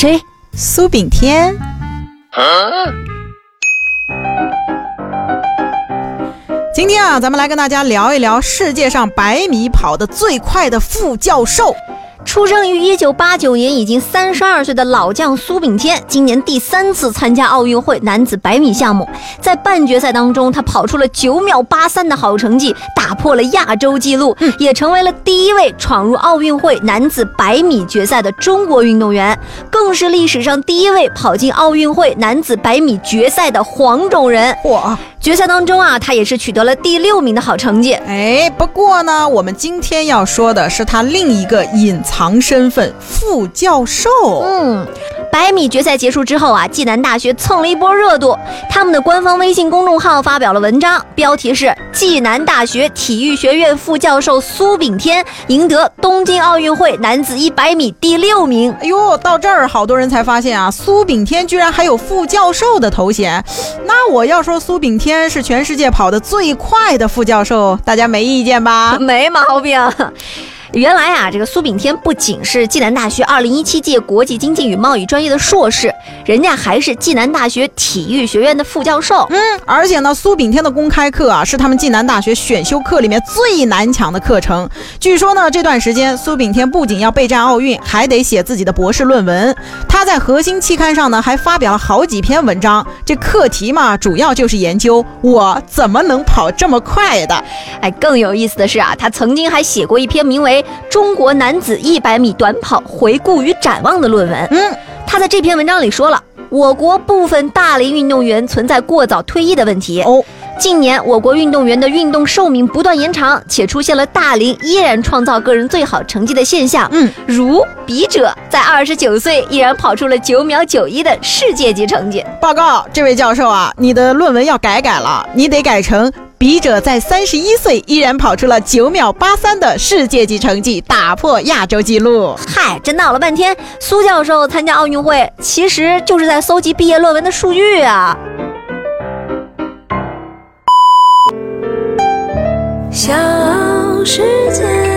谁？苏炳添。今天啊，咱们来跟大家聊一聊世界上百米跑得最快的副教授。出生于一九八九年，已经三十二岁的老将苏炳添，今年第三次参加奥运会男子百米项目，在半决赛当中，他跑出了九秒八三的好成绩，打破了亚洲纪录，也成为了第一位闯入奥运会男子百米决赛的中国运动员，更是历史上第一位跑进奥运会男子百米决赛的黄种人。嚯！决赛当中啊，他也是取得了第六名的好成绩。哎，不过呢，我们今天要说的是他另一个隐藏身份——副教授。嗯。百米决赛结束之后啊，暨南大学蹭了一波热度。他们的官方微信公众号发表了文章，标题是“暨南大学体育学院副教授苏炳添赢得东京奥运会男子一百米第六名”。哎呦，到这儿好多人才发现啊，苏炳添居然还有副教授的头衔。那我要说苏炳添是全世界跑得最快的副教授，大家没意见吧？没毛病。原来啊，这个苏炳添不仅是暨南大学二零一七届国际经济与贸易专业的硕士，人家还是暨南大学体育学院的副教授。嗯，而且呢，苏炳添的公开课啊，是他们暨南大学选修课里面最难抢的课程。据说呢，这段时间苏炳添不仅要备战奥运，还得写自己的博士论文。他在核心期刊上呢，还发表了好几篇文章。这课题嘛，主要就是研究我怎么能跑这么快的。哎，更有意思的是啊，他曾经还写过一篇名为。中国男子一百米短跑回顾与展望的论文。嗯，他在这篇文章里说了，我国部分大龄运动员存在过早退役的问题。哦，近年我国运动员的运动寿命不断延长，且出现了大龄依然创造个人最好成绩的现象。嗯，如笔者在二十九岁依然跑出了九秒九一的世界级成绩。报告，这位教授啊，你的论文要改改了，你得改成。笔者在三十一岁依然跑出了九秒八三的世界级成绩，打破亚洲纪录。嗨，这闹了半天，苏教授参加奥运会，其实就是在搜集毕业论文的数据啊。小时。